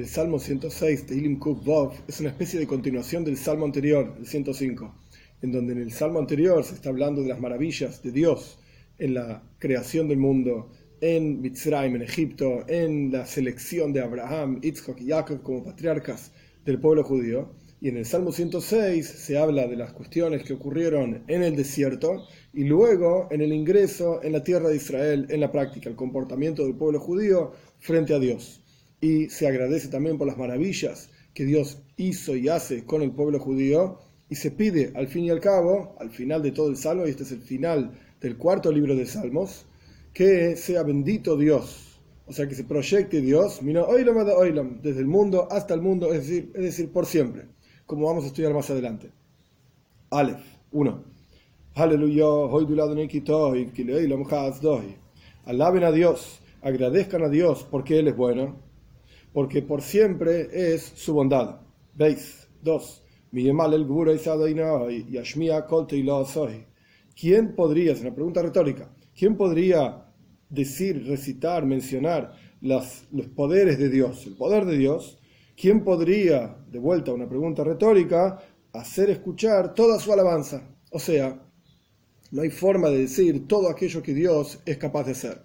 El Salmo 106, Teilim Kuf Vov, es una especie de continuación del Salmo anterior, el 105, en donde en el Salmo anterior se está hablando de las maravillas de Dios en la creación del mundo, en Mitzrayim, en Egipto, en la selección de Abraham, Yitzhak y Jacob como patriarcas del pueblo judío. Y en el Salmo 106 se habla de las cuestiones que ocurrieron en el desierto y luego en el ingreso en la tierra de Israel, en la práctica, el comportamiento del pueblo judío frente a Dios. Y se agradece también por las maravillas que Dios hizo y hace con el pueblo judío. Y se pide al fin y al cabo, al final de todo el Salmo, y este es el final del cuarto libro de Salmos, que sea bendito Dios. O sea que se proyecte Dios, desde el mundo hasta el mundo, es decir, es decir, por siempre como vamos a estudiar más adelante. Aleph, 1. Aleluya, Alaben a Dios, agradezcan a Dios porque Él es bueno, porque por siempre es su bondad. ¿Veis? 2. ¿Quién podría, es una pregunta retórica, quién podría decir, recitar, mencionar los poderes de Dios, el poder de Dios? ¿Quién podría, de vuelta a una pregunta retórica, hacer escuchar toda su alabanza? O sea, no hay forma de decir todo aquello que Dios es capaz de hacer.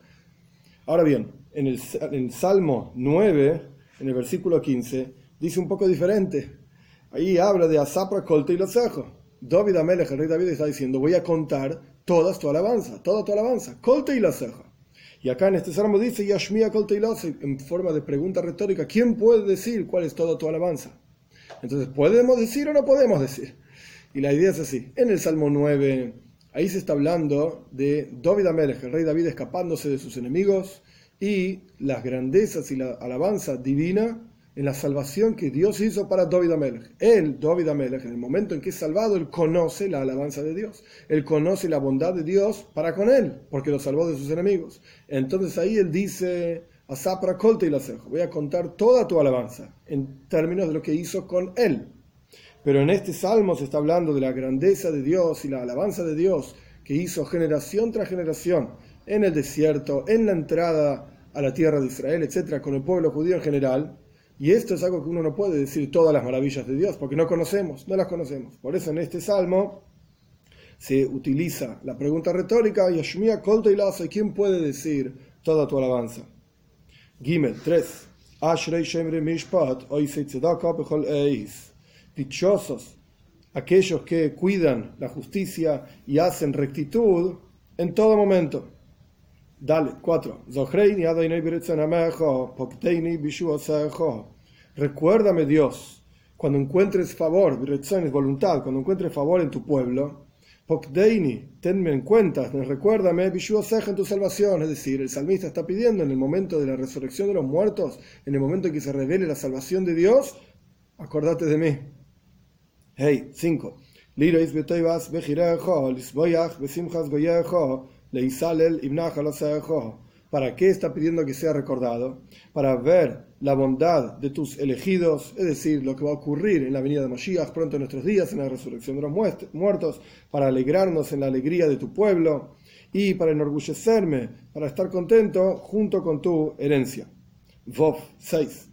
Ahora bien, en el, Salmo 9, en el versículo 15, dice un poco diferente. Ahí habla de Asapra, Colte y Losejo. David Amelech, el rey David, está diciendo, voy a contar toda tu alabanza, toda tu alabanza, Colte y Losejo. Y acá en este salmo dice, Yashmia en forma de pregunta retórica, ¿quién puede decir cuál es toda tu alabanza? Entonces, ¿podemos decir o no podemos decir? Y la idea es así. En el Salmo 9, ahí se está hablando de David Amelech, el rey David escapándose de sus enemigos y las grandezas y la alabanza divina en la salvación que Dios hizo para David Amelech. Él, David Amelech, en el momento en que es salvado, él conoce la alabanza de Dios. Él conoce la bondad de Dios para con él, porque lo salvó de sus enemigos. Entonces ahí él dice, Asapra Colte y la voy a contar toda tu alabanza en términos de lo que hizo con él. Pero en este salmo se está hablando de la grandeza de Dios y la alabanza de Dios que hizo generación tras generación en el desierto, en la entrada a la tierra de Israel, etcétera, con el pueblo judío en general y esto es algo que uno no puede decir todas las maravillas de Dios, porque no conocemos, no las conocemos. Por eso en este salmo se utiliza la pregunta retórica, Yashmia Kolta y Laza, ¿quién puede decir toda tu alabanza? Gimel 3. Dichosos aquellos que cuidan la justicia y hacen rectitud en todo momento. Dale, 4. Recuérdame, Dios, cuando encuentres favor, es voluntad, cuando encuentres favor en tu pueblo, tenme en cuenta, recuérdame, en tu salvación. Es decir, el salmista está pidiendo en el momento de la resurrección de los muertos, en el momento en que se revele la salvación de Dios, acordate de mí. Hey, 5. ¿Para qué está pidiendo que sea recordado? Para ver la bondad de tus elegidos, es decir, lo que va a ocurrir en la venida de Moshiach pronto en nuestros días, en la resurrección de los muertos, para alegrarnos en la alegría de tu pueblo y para enorgullecerme, para estar contento junto con tu herencia. Vov 6.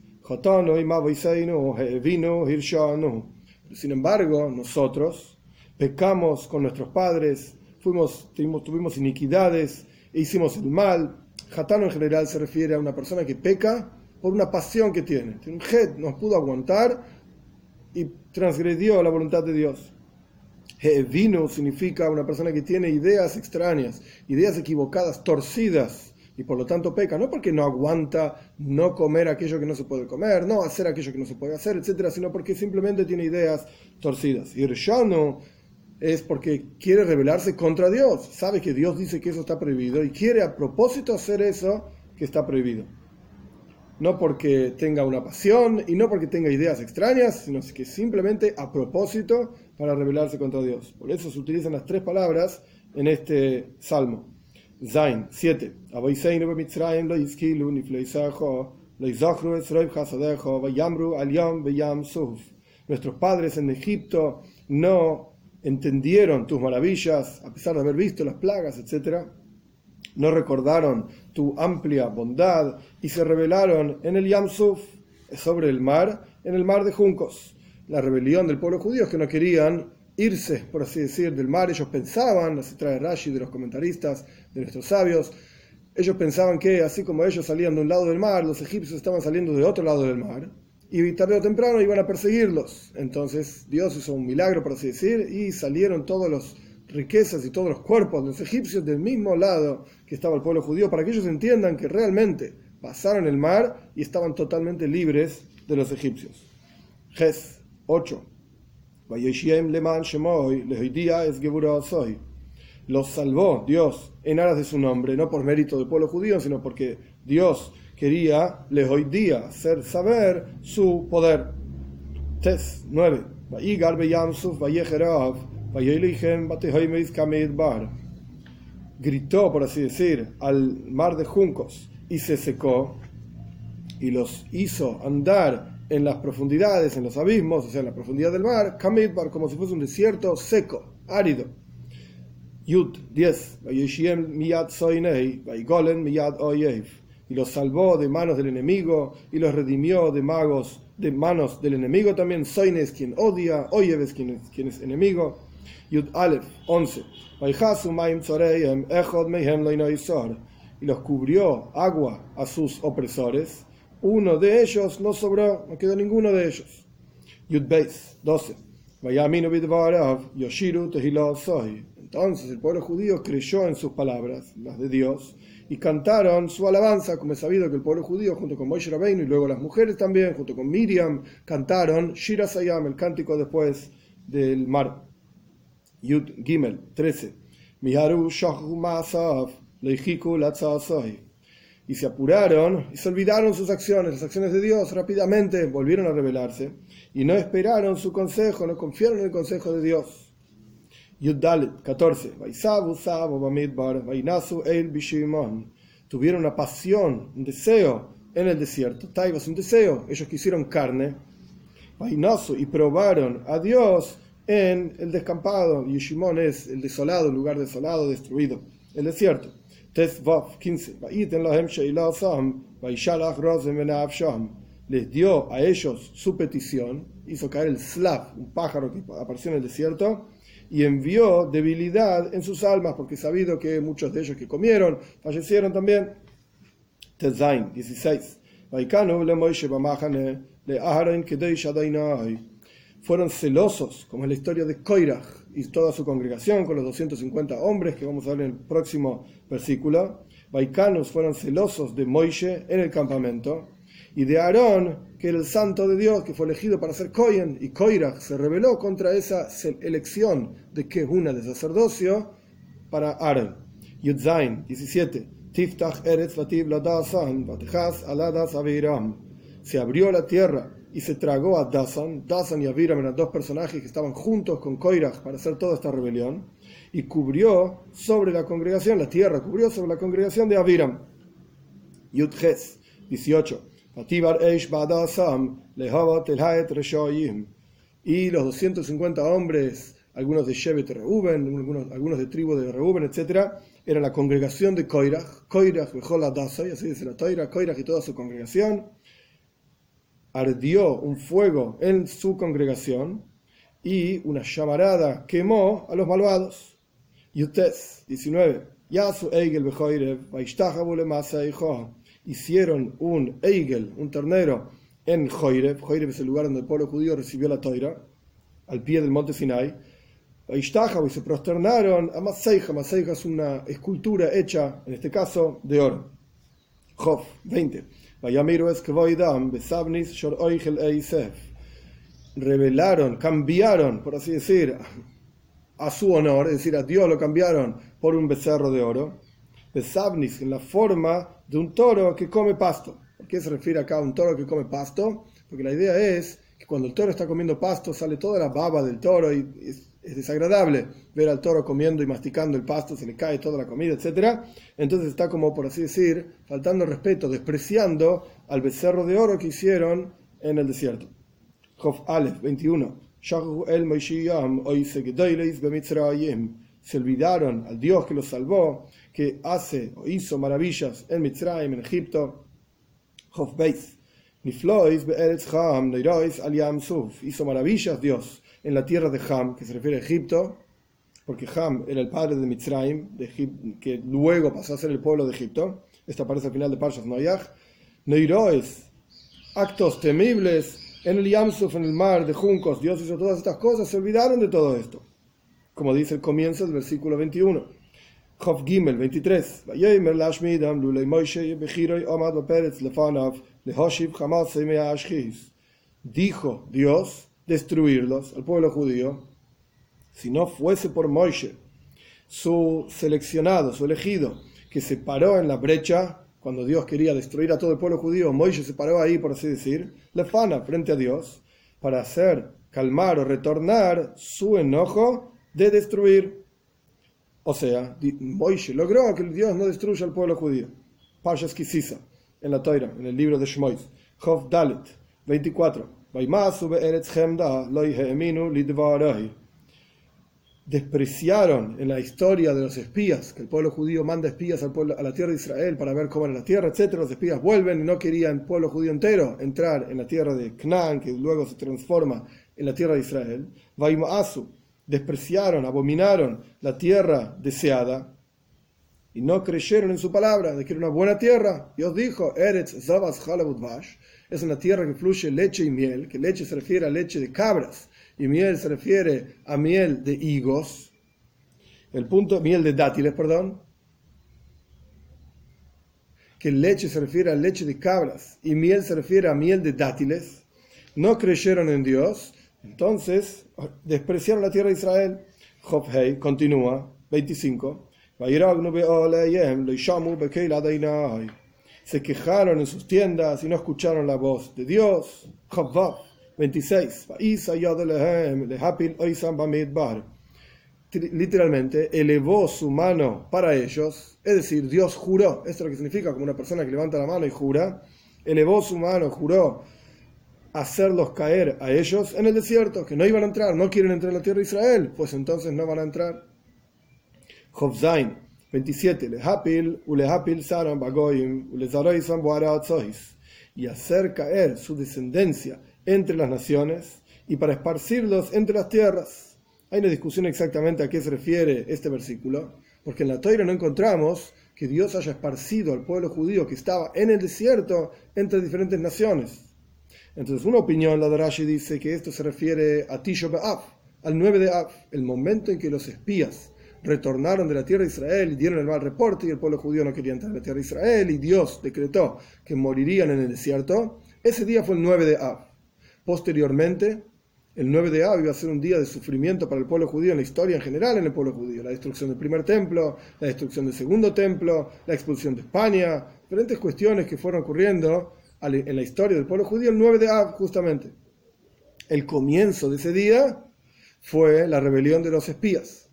Sin embargo, nosotros pecamos con nuestros padres, fuimos, tuvimos, iniquidades e hicimos el mal. Hatano en general se refiere a una persona que peca por una pasión que tiene. Un head, no pudo aguantar y transgredió la voluntad de Dios. Vino significa una persona que tiene ideas extrañas, ideas equivocadas, torcidas, y por lo tanto peca, no porque no aguanta no comer aquello que no se puede comer, no hacer aquello que no se puede hacer, etcétera, sino porque simplemente tiene ideas torcidas. Y Irshanu es porque quiere rebelarse contra Dios. Sabe que Dios dice que eso está prohibido y quiere a propósito hacer eso que está prohibido. No porque tenga una pasión y no porque tenga ideas extrañas, sino que simplemente a propósito para rebelarse contra Dios. Por eso se utilizan las tres palabras en este salmo. Zain 7. Nuestros padres en Egipto no entendieron tus maravillas, a pesar de haber visto las plagas, etc., no recordaron tu amplia bondad y se rebelaron en el Yamsuf, sobre el mar, en el mar de juncos. La rebelión del pueblo judío que no querían irse, por así decir, del mar. Ellos pensaban, así trae Rashi de los comentaristas, de nuestros sabios, ellos pensaban que así como ellos salían de un lado del mar, los egipcios estaban saliendo de otro lado del mar, y tarde o temprano iban a perseguirlos. Entonces Dios hizo un milagro, por así decir, y salieron todas las riquezas y todos los cuerpos de los egipcios del mismo lado que estaba el pueblo judío, para que ellos entiendan que realmente pasaron el mar y estaban totalmente libres de los egipcios. Ges 8 los salvó Dios en aras de su nombre, no por mérito del pueblo judío, sino porque Dios quería, les hoy día, hacer saber su poder. Tes 9. Gritó, por así decir, al mar de juncos y se secó y los hizo andar en las profundidades, en los abismos, o sea, en la profundidad del mar, Kamidbar, como si fuese un desierto seco, árido. Yud 10. Y los salvó de manos del enemigo y los redimió de magos de manos del enemigo también. Soin es quien odia, Oyev es quien, quien es enemigo. Yud Aleph 11. Y los cubrió agua a sus opresores. Uno de ellos no sobró, no quedó ninguno de ellos. Yud Beis 12. Yoshiru entonces el pueblo judío creyó en sus palabras, las de Dios, y cantaron su alabanza, como es sabido que el pueblo judío, junto con Moshe Rabbeinu y luego las mujeres también, junto con Miriam, cantaron Shira Sayam, el cántico después del mar. Yud Gimel 13. Y se apuraron y se olvidaron sus acciones, las acciones de Dios, rápidamente volvieron a rebelarse y no esperaron su consejo, no confiaron en el consejo de Dios. Yuddalit 14. Tuvieron una pasión, un deseo en el desierto. Taibas, un deseo. Ellos quisieron carne. Y probaron a Dios en el descampado. Yishimon es el desolado, el lugar desolado, destruido. El desierto. Tesvav 15. Les dio a ellos su petición. Hizo caer el slav, un pájaro que apareció en el desierto y envió debilidad en sus almas, porque sabido que muchos de ellos que comieron fallecieron también. Tezain 16. Fueron celosos, como es la historia de Koirach y toda su congregación, con los 250 hombres que vamos a ver en el próximo versículo. Vaicanos fueron celosos de Moishe en el campamento y de Aarón, que era el santo de Dios, que fue elegido para ser Kohen, y Koirach se rebeló contra esa elección de que una de sacerdocio para Aarón. Yudzain 17. Tiftach Eretz. Se abrió la tierra y se tragó a Dasan. Dasan y Aviram eran dos personajes que estaban juntos con Koirach para hacer toda esta rebelión. Y cubrió sobre la congregación, la tierra cubrió sobre la congregación de Aviram. Yudches 18. Y los 250 hombres, algunos de Shevet Reuben, algunos, algunos de tribu de Reuben, etc., era la congregación de Koirach, Koirach, y así dice la Toira, Koirach y toda su congregación. Ardió un fuego en su congregación y una llamarada quemó a los malvados. Yutes 19. Yasu Eigel Bejoirev, Vaishtahabule Masa hicieron un Eigel, un ternero, en Joirev. Joirev es el lugar donde el pueblo judío recibió la toira, al pie del monte Sinai. Y se prosternaron a Maseija. Maseija es una escultura hecha, en este caso, de oro. Job 20. Revelaron, cambiaron, por así decir, a su honor, es decir, a Dios lo cambiaron por un becerro de oro. Besabnis, en la forma de un toro que come pasto. ¿A qué se refiere acá a un toro que come pasto? Porque la idea es que cuando el toro está comiendo pasto sale toda la baba del toro y es, desagradable ver al toro comiendo y masticando el pasto, se le cae toda la comida, etc. Entonces está como, por así decir, faltando respeto, despreciando al becerro de oro que hicieron en el desierto. Jof Aleph 21. Se olvidaron al Dios que los salvó que hace o hizo maravillas en Mitzrayim, en Egipto. Hof Beis Niflois be'eretz Ham, Neirois al Suf. Hizo maravillas Dios en la tierra de Ham, que se refiere a Egipto, porque Ham era el padre de Mitzrayim, que luego pasó a ser el pueblo de Egipto. Esto aparece al final de Parshas Noyach. Neirois, actos temibles en el Yamsuf, en el mar de juncos. Dios hizo todas estas cosas, se olvidaron de todo esto. Como dice el comienzo del versículo 21. Gimel 23. Dijo Dios destruirlos al pueblo judío si no fuese por Moishe, su seleccionado, su elegido, que se paró en la brecha cuando Dios quería destruir a todo el pueblo judío, Moisés se paró ahí, por así decir, frente a Dios, para hacer calmar o retornar su enojo de destruir. O sea, Moisés logró que Dios no destruya al pueblo judío. Pashas Kisisa, en la Toira, en el libro de Shmois. Chof Dalet, 24 despreciaron en la historia de los espías, que el pueblo judío manda espías al pueblo, a la tierra de Israel para ver cómo era la tierra, etc. Los espías vuelven y no querían el pueblo judío entero entrar en la tierra de Canaán, que luego se transforma en la tierra de Israel. Vaimasu, despreciaron, abominaron la tierra deseada y no creyeron en su palabra de que era una buena tierra. Dios dijo, Eretz Zavas es una tierra que fluye leche y miel, que leche se refiere a leche de cabras y miel se refiere a miel de higos, el punto, miel de dátiles, perdón, que leche se refiere a leche de cabras y miel se refiere a miel de dátiles, no creyeron en Dios, entonces despreciaron la tierra de Israel. Job continúa, 25. Se quejaron en sus tiendas y no escucharon la voz de Dios. Job 26. Literalmente, elevó su mano para ellos, es decir, Dios juró, esto es lo que significa como una persona que levanta la mano y jura, elevó su mano, juró hacerlos caer a ellos en el desierto, que no iban a entrar, no quieren entrar en la tierra de Israel, pues entonces no van a entrar. Jobzain 27. Y hacer caer su descendencia entre las naciones y para esparcirlos entre las tierras. Hay una discusión exactamente a qué se refiere este versículo, porque en la Toira no encontramos que Dios haya esparcido al pueblo judío que estaba en el desierto entre diferentes naciones. Entonces, una opinión, la de Rashi, dice que esto se refiere a Tisho B'Av, al 9 de Av, el momento en que los espías retornaron de la tierra de Israel y dieron el mal reporte y el pueblo judío no quería entrar en la tierra de Israel y Dios decretó que morirían en el desierto. Ese día fue el 9 de Av. Posteriormente, el 9 de Av iba a ser un día de sufrimiento para el pueblo judío en la historia en general en el pueblo judío. La destrucción del primer templo, la destrucción del segundo templo, la expulsión de España, diferentes cuestiones que fueron ocurriendo en la historia del pueblo judío el 9 de Av justamente. El comienzo de ese día fue la rebelión de los espías.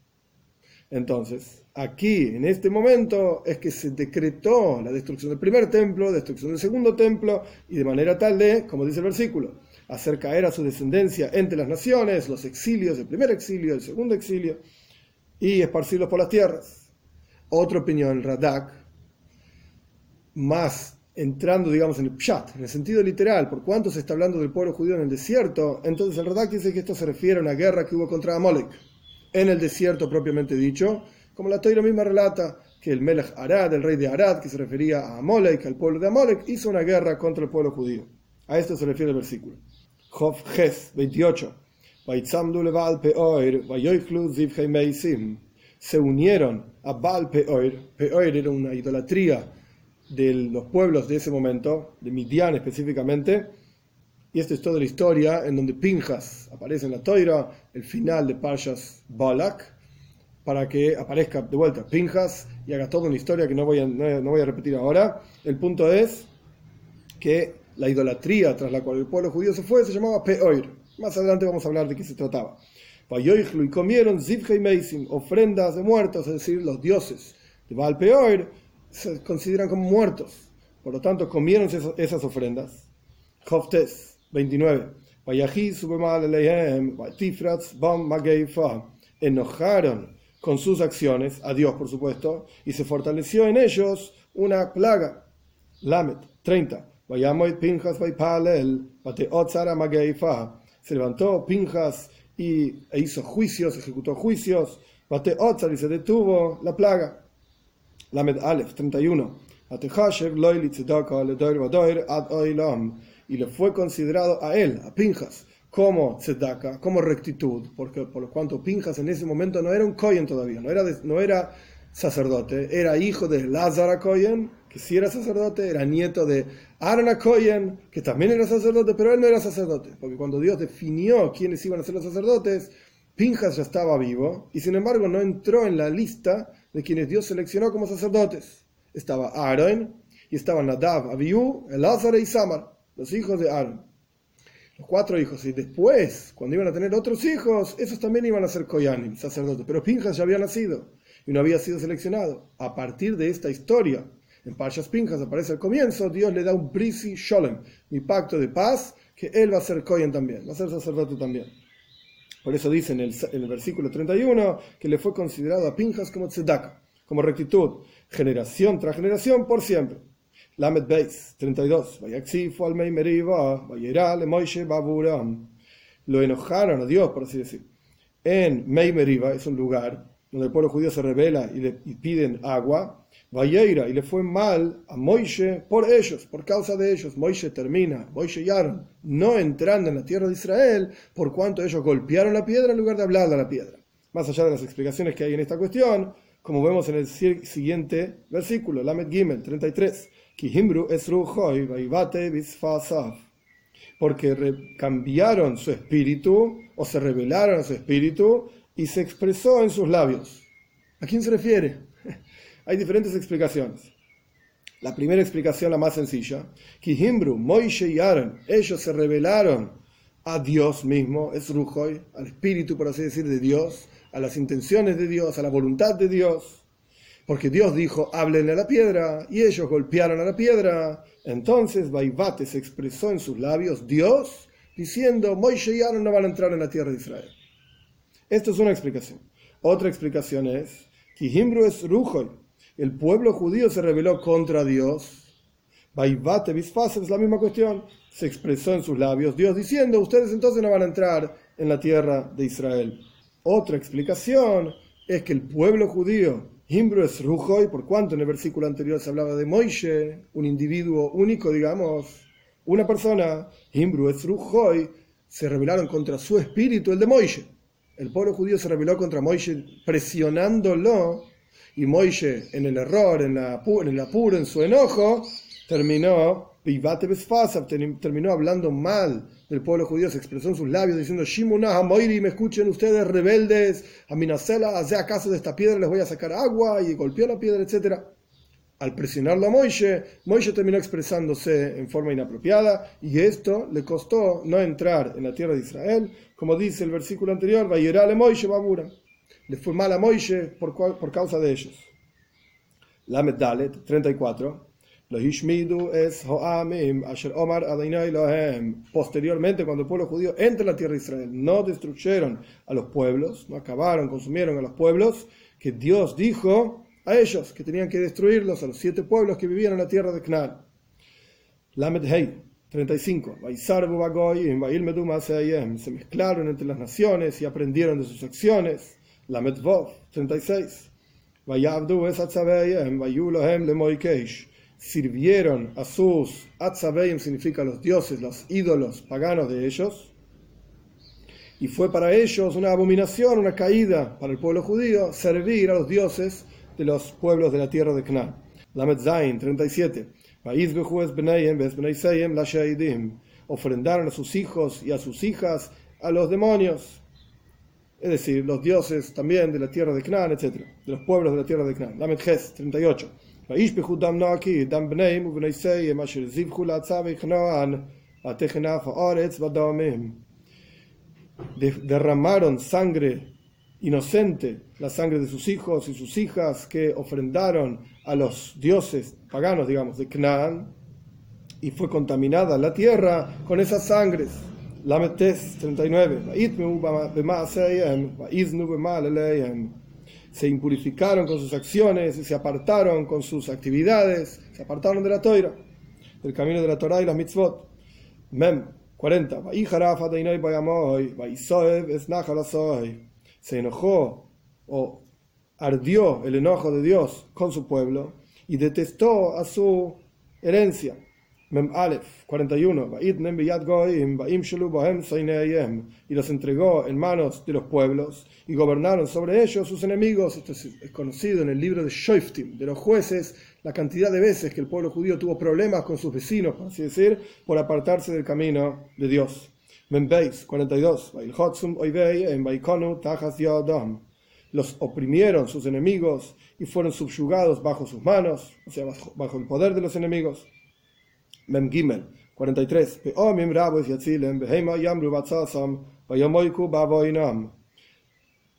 Entonces, aquí, en este momento, es que se decretó la destrucción del primer templo, destrucción del segundo templo, y de manera tal de, como dice el versículo, hacer caer a su descendencia entre las naciones, los exilios, el primer exilio, el segundo exilio, y esparcirlos por las tierras. Otra opinión, Radak, más entrando, digamos, en el pshat, en el sentido literal, por cuánto se está hablando del pueblo judío en el desierto, entonces el Radak dice que esto se refiere a una guerra que hubo contra Amalek, en el desierto propiamente dicho, como la Toira misma relata que el Melech Arad, el rey de Arad, que se refería a Amalek, al pueblo de Amalek, hizo una guerra contra el pueblo judío. A esto se refiere el versículo. Job 28. Se unieron a Baal Peor. Peor era una idolatría de los pueblos de ese momento, de Midian específicamente. Y esta es toda la historia en donde Pinjas aparece en la Toira, el final de Parshas Balak, para que aparezca de vuelta Pinjas y haga toda una historia que no voy a, no voy a repetir ahora. El punto es que la idolatría tras la cual el pueblo judío se fue se llamaba Peoir. Más adelante vamos a hablar de qué se trataba. Y comieron ofrendas de muertos, es decir, los dioses de Baal Peoir se consideran como muertos. Por lo tanto, comieron esas ofrendas. Joftes 29. Enojaron con sus acciones, a Dios por supuesto, y se fortaleció en ellos una plaga. Lamet 30. Pinjas Se levantó Pinjas y e hizo juicios, ejecutó juicios. Bate y se detuvo la plaga. Lamed Aleph 31. Y le fue considerado a él, a Pinjas, como tzedaka, como rectitud, porque por lo cuanto Pinjas en ese momento no era un Kohen todavía, no era, no era sacerdote, era hijo de Lázaro Kohen, que sí era sacerdote, era nieto de Aaron Kohen, que también era sacerdote, pero él no era sacerdote, porque cuando Dios definió quiénes iban a ser los sacerdotes, Pinjas ya estaba vivo y sin embargo no entró en la lista de quienes Dios seleccionó como sacerdotes. Estaba Aaron y estaban Nadav, Abiú, Elazar y Samar, los hijos de Aaron los cuatro hijos, y después, cuando iban a tener otros hijos, esos también iban a ser Koyanim, sacerdotes, pero Pinjas ya había nacido y no había sido seleccionado. A partir de esta historia, en Pashas Pinjas aparece al comienzo, Dios le da un brisi sholem, mi pacto de paz, que él va a ser Koyan también, va a ser sacerdote también. Por eso dice en el, en el versículo 31 que le fue considerado a Pinjas como tzedaka, como rectitud, generación tras generación por siempre. Lamed Beis, 32. Lo enojaron a Dios, por así decir. En Meimeriva es un lugar donde el pueblo judío se revela y le piden agua. Vayeira, y le fue mal a Moishe por ellos, por causa de ellos. Moishe termina, Moishe y Aaron, no entrando en la tierra de Israel, por cuanto ellos golpearon la piedra en lugar de hablar a la piedra. Más allá de las explicaciones que hay en esta cuestión, como vemos en el siguiente versículo, Lamed Gimel 33 porque cambiaron su espíritu o se revelaron su espíritu y se expresó en sus labios. ¿A quién se refiere? Hay diferentes explicaciones. La primera explicación, la más sencilla, que Himbru, Moishe y Aaron, ellos se revelaron a Dios mismo, es Rujoy, al espíritu, por así decir, de Dios, a las intenciones de Dios, a la voluntad de Dios. Porque Dios dijo, háblenle a la piedra, y ellos golpearon a la piedra. Entonces Baibate se expresó en sus labios, Dios, diciendo, Moishe y Aaron no van a entrar en la tierra de Israel. Esto es una explicación. Otra explicación es, Himbru es Rujoy, el pueblo judío se rebeló contra Dios. Baibate Bisfas es la misma cuestión. Se expresó en sus labios, Dios diciendo, ustedes entonces no van a entrar en la tierra de Israel. Otra explicación es que el pueblo judío Himbru es Rujoy, por cuanto en el versículo anterior se hablaba de Moishe, un individuo único, digamos, una persona, Himbru es Rujoy, se rebelaron contra su espíritu, el de Moishe. El pueblo judío se rebeló contra Moishe presionándolo, y Moishe, en el error, en, la, en el apuro, en su enojo, terminó, terminó hablando mal del pueblo judío se expresó en sus labios diciendo, Shimunah Moiri, me escuchen ustedes rebeldes, a Minasela, acaso de esta piedra les voy a sacar agua, y golpeó la piedra, etc. Al presionarlo a Moishe, Moishe terminó expresándose en forma inapropiada y esto le costó no entrar en la tierra de Israel, como dice el versículo anterior, Vayerale Moishe Babura. Le fue mal a Moishe por, por causa de ellos. La Dalet 34 Posteriormente, cuando el pueblo judío entra en la tierra de Israel, no destruyeron a los pueblos, no acabaron, consumieron a los pueblos, que Dios dijo a ellos que tenían que destruirlos, a los siete pueblos que vivían en la tierra de Canaán. Lamed Hei, 35. Se mezclaron entre las naciones y aprendieron de sus acciones. Lamed Vov, 36 sirvieron a sus Atzabeim, significa los dioses, los ídolos paganos de ellos, y fue para ellos una abominación, una caída para el pueblo judío, servir a los dioses de los pueblos de la tierra de Canaán. Lamed Zain 37. Ofrendaron a sus hijos y a sus hijas a los demonios, es decir, los dioses también de la tierra de Canaán, etc., de los pueblos de la tierra de Canaán. Lamed Ges 38 derramaron sangre inocente, la sangre de sus hijos y sus hijas que ofrendaron a los dioses paganos, digamos, de Canaán, y fue contaminada la tierra con esas sangres. Lametes 39 se impurificaron con sus acciones, se apartaron con sus actividades, se apartaron de la toira. el camino de la Torah y las mitzvot. Mem 40. Se enojó o ardió el enojo de Dios con su pueblo y detestó a su herencia. Mem Aleph 41. Y los entregó en manos de los pueblos y gobernaron sobre ellos sus enemigos. Esto es, conocido en el libro de Shoiftim, de los jueces, la cantidad de veces que el pueblo judío tuvo problemas con sus vecinos, por así decir, por apartarse del camino de Dios. Membeis 42. Los oprimieron sus enemigos y fueron subyugados bajo sus manos, o sea, bajo el poder de los enemigos. Mem Gimel 43.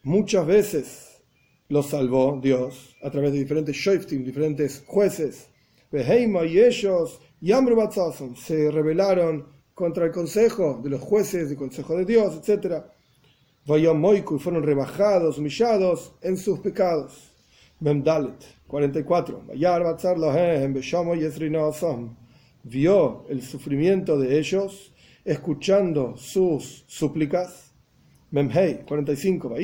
Muchas veces los salvó Dios a través de diferentes shoftim, diferentes jueces. Y ellos se rebelaron contra el consejo de los jueces, el consejo de Dios, etc. y fueron rebajados, humillados en sus pecados. Memdalet 44 vio el sufrimiento de ellos, escuchando sus súplicas. Memhei 45.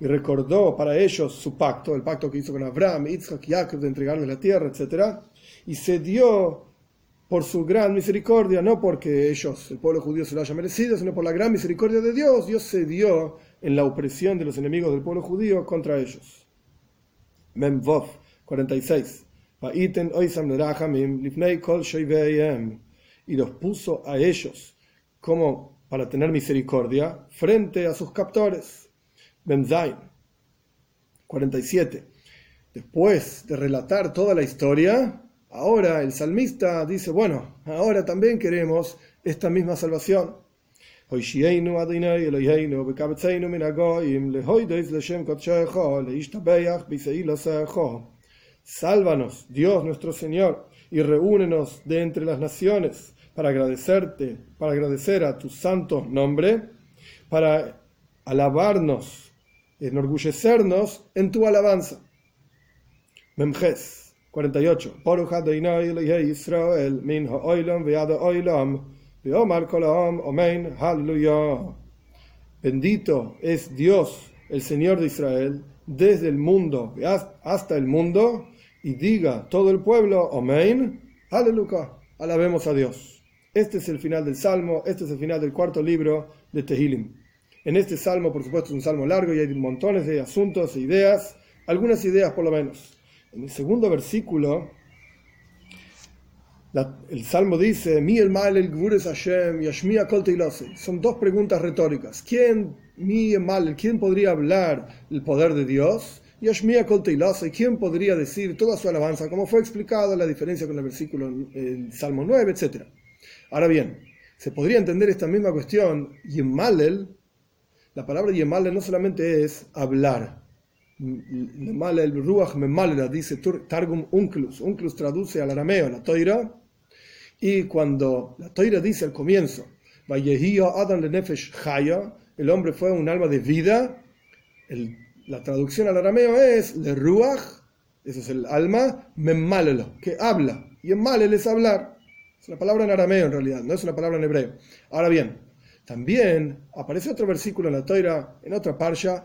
Y recordó para ellos su pacto, el pacto que hizo con Abraham, Isaac Jacob de entregarles la tierra, etc. Y se dio por su gran misericordia, no porque ellos, el pueblo judío, se lo haya merecido, sino por la gran misericordia de Dios. Dios se dio en la opresión de los enemigos del pueblo judío contra ellos. Memvov 46. Y los puso a ellos como para tener misericordia frente a sus captores. Benzain 47. Después de relatar toda la historia, ahora el salmista dice, bueno, ahora también queremos esta misma salvación. Sálvanos, Dios nuestro Señor, y reúnenos de entre las naciones para agradecerte, para agradecer a tu santo nombre, para alabarnos, enorgullecernos en tu alabanza. Memjes 48. Bendito es Dios, el Señor de Israel, desde el mundo hasta el mundo, y diga todo el pueblo, Amén, aleluya, alabemos a Dios. Este es el final del Salmo, este es el final del cuarto libro de Tehilim. En este Salmo, por supuesto, es un Salmo largo y hay montones de asuntos e ideas, algunas ideas por lo menos. En el segundo versículo, el Salmo dice, Mi mal el Hashem, Yashmia Son dos preguntas retóricas. ¿Quién, mi el quién podría hablar el poder de Dios? Yashmia ¿y quién podría decir toda su alabanza, como fue explicado la diferencia con el versículo el Salmo 9, etc. Ahora bien, se podría entender esta misma cuestión, Yemalel, la palabra Yemalel no solamente es hablar, Yemalel, Ruach dice Targum Unclus, Unclus traduce al arameo, la toira, y cuando la toira dice al comienzo, Adam Nefesh el hombre fue un alma de vida, el la traducción al arameo es le ruach, eso es el alma, memmalelo, que habla. Y en malel es hablar. Es una palabra en arameo en realidad, no es una palabra en hebreo. Ahora bien, también aparece otro versículo en la Toira, en otra parsha.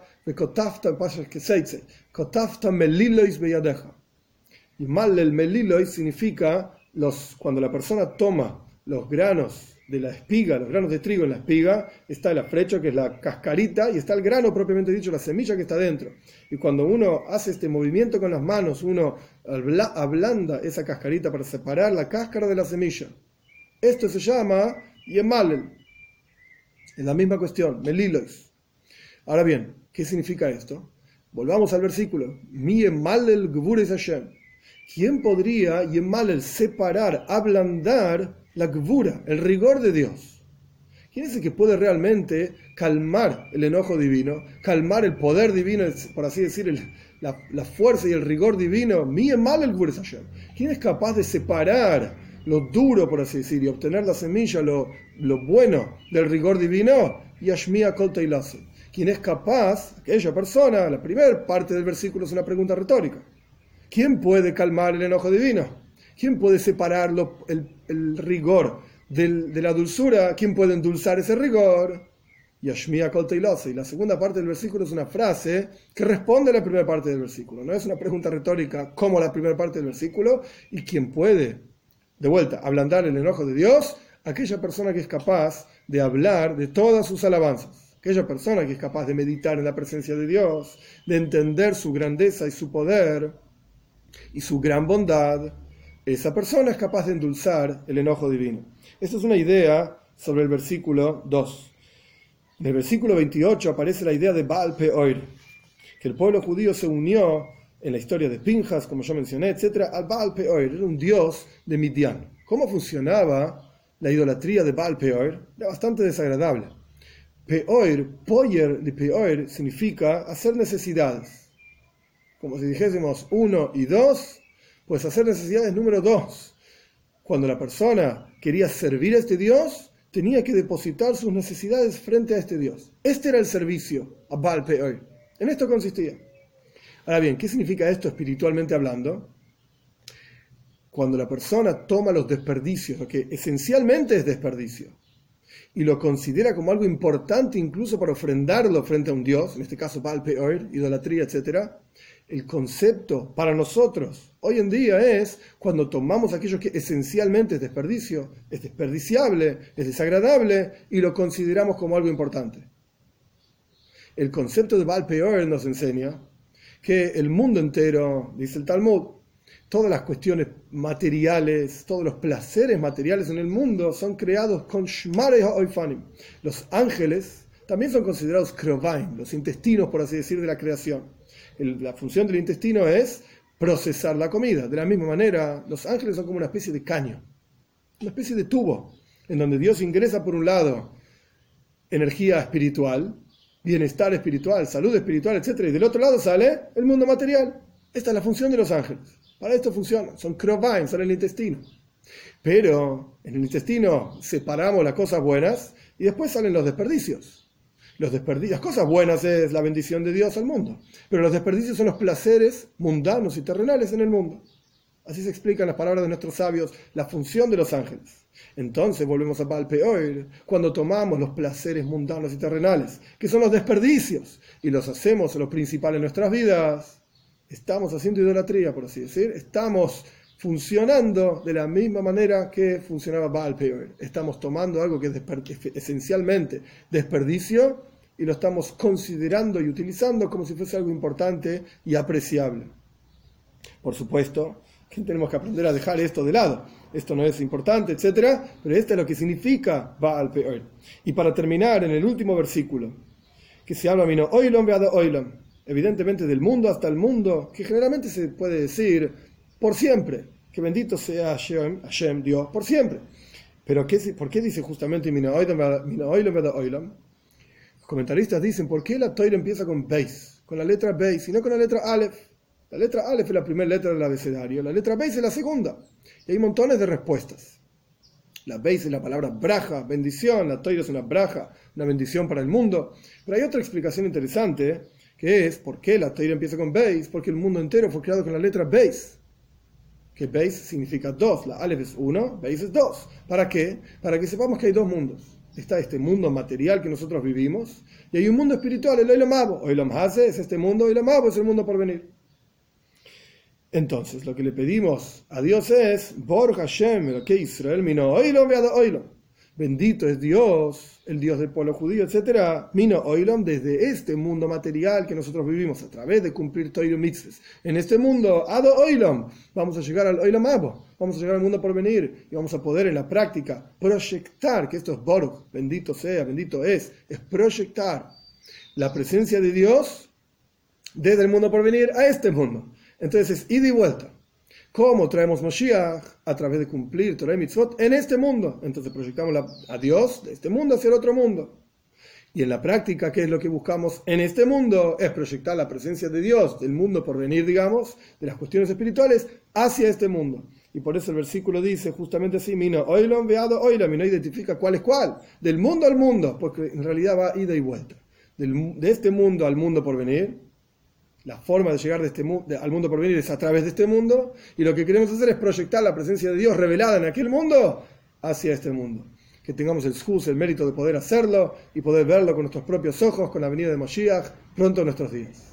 Y malel melilois significa los, cuando la persona toma los granos de la espiga, los granos de trigo en la espiga, está el afrecho, que es la cascarita, y está el grano propiamente dicho, la semilla que está dentro. Y cuando uno hace este movimiento con las manos, uno ablanda esa cascarita para separar la cáscara de la semilla. Esto se llama yemalel. Es la misma cuestión, melilois. Ahora bien, ¿qué significa esto? Volvamos al versículo. ¿Quién podría yemalel separar, ablandar la gvura, el rigor de Dios. ¿Quién es el que puede realmente calmar el enojo divino, calmar el poder divino, por así decir, la, fuerza y el rigor divino? El ¿Quién es capaz de separar lo duro, por así decir, y obtener la semilla, lo, bueno del rigor divino? Yashmia Kolta y ¿Quién es capaz, aquella persona, la primera parte del versículo es una pregunta retórica. ¿Quién puede calmar el enojo divino? ¿Quién puede separar el, rigor de la dulzura? ¿Quién puede endulzar ese rigor? Yashmia Y la segunda parte del versículo es una frase que responde a la primera parte del versículo. No es una pregunta retórica como la primera parte del versículo. ¿Y quién puede, de vuelta, ablandar el enojo de Dios? Aquella persona que es capaz de hablar de todas sus alabanzas. Aquella persona que es capaz de meditar en la presencia de Dios, de entender su grandeza y su poder y su gran bondad, esa persona es capaz de endulzar el enojo divino. Esta es una idea sobre el versículo 2. En el versículo 28 aparece la idea de Baal Peor, que el pueblo judío se unió en la historia de Pinjas, como yo mencioné, etc., al Baal Peor, era un dios de Midian. ¿Cómo funcionaba la idolatría de Baal Peor? Era bastante desagradable. Peor, Poyer de Peor, significa hacer necesidades como si dijésemos uno y dos, pues hacer necesidades número dos. Cuando la persona quería servir a este Dios, tenía que depositar sus necesidades frente a este Dios. Este era el servicio a Baal Peor. En esto consistía. Ahora bien, ¿qué significa esto espiritualmente hablando? Cuando la persona toma los desperdicios, lo que esencialmente es desperdicio, y lo considera como algo importante incluso para ofrendarlo frente a un Dios, en este caso Baal Peor, idolatría, etc., el concepto para nosotros hoy en día es cuando tomamos aquello que esencialmente es desperdicio, es desperdiciable, es desagradable y lo consideramos como algo importante. El concepto de Baal Peor nos enseña que el mundo entero, dice el Talmud, todas las cuestiones materiales, todos los placeres materiales en el mundo son creados con Shmare Oifanim. Los ángeles también son considerados Krovaim, los intestinos, por así decir, de la creación la función del intestino es procesar la comida. De la misma manera, los ángeles son como una especie de caño, una especie de tubo, en donde Dios ingresa por un lado energía espiritual, bienestar espiritual, salud espiritual, etc. Y del otro lado sale el mundo material. Esta es la función de los ángeles. Para esto funciona. Son crovain, son el intestino. Pero en el intestino separamos las cosas buenas y después salen los desperdicios los desperdicios, cosas buenas es la bendición de Dios al mundo, pero los desperdicios son los placeres mundanos y terrenales en el mundo. Así se explican las palabras de nuestros sabios, la función de los ángeles. Entonces volvemos a Palpeoir, cuando tomamos los placeres mundanos y terrenales, que son los desperdicios, y los hacemos lo principal en nuestras vidas, estamos haciendo idolatría, por así decir, estamos funcionando de la misma manera que funcionaba Baal. Estamos tomando algo que es esencialmente desperdicio y lo estamos considerando y utilizando como si fuese algo importante y apreciable. Por supuesto, que tenemos que aprender a dejar esto de lado. Esto no es importante, etc. Pero esto es lo que significa Baal Peor. Y para terminar, en el último versículo, que se habla, vino Oilom Oilom, evidentemente del mundo hasta el mundo, que generalmente se puede decir por siempre que bendito sea Hashem, Hashem, Dios, por siempre. Pero ¿qué, ¿por qué dice justamente Los comentaristas dicen, ¿por qué la Torah empieza con Beis, con la letra Beis, y no con la letra Aleph? La letra Aleph es la primera letra del abecedario, la letra Beis es la segunda. Y hay montones de respuestas. La Beis es la palabra braja, bendición, la Torah es una braja, una bendición para el mundo. Pero hay otra explicación interesante, que es, ¿por qué la Torah empieza con Beis? Porque el mundo entero fue creado con la letra Beis que Beis significa dos, la Aleph es uno, Beis es dos. ¿Para qué? Para que sepamos que hay dos mundos. Está este mundo material que nosotros vivimos y hay un mundo espiritual, el Oilam Abo. Oilam Hase es este mundo, Oilam Abo es el mundo por venir. Entonces, lo que le pedimos a Dios es, Bor Hashem, el que Israel mino, Oilam Oilam. Bendito es Dios, el Dios del pueblo judío, etc. Mino Oilom, desde este mundo material que nosotros vivimos a través de cumplir Toiro. En este mundo, Ado Oilom, vamos a llegar al Oilom Abo, vamos a llegar al mundo por venir y vamos a poder en la práctica proyectar, que esto es Boruch, bendito sea, bendito es, es proyectar la presencia de Dios desde el mundo por venir a este mundo. Entonces es ida y vuelta. ¿Cómo traemos Moshiach? A través de cumplir Torah y Mitzvot en este mundo. Entonces proyectamos a Dios de este mundo hacia el otro mundo. Y en la práctica, ¿qué es lo que buscamos en este mundo? Es proyectar la presencia de Dios, del mundo por venir, digamos, de las cuestiones espirituales, hacia este mundo. Y por eso el versículo dice justamente así, Mino, oilon veado oilon, y no identifica cuál es cuál, del mundo al mundo, porque en realidad va ida y vuelta. de este mundo al mundo por venir, La forma de llegar de este al mundo por venir es a través de este mundo y lo que queremos hacer es proyectar la presencia de Dios revelada en aquel mundo hacia este mundo. Que tengamos el juz, el mérito de poder hacerlo y poder verlo con nuestros propios ojos con la venida de Moshiach pronto en nuestros días.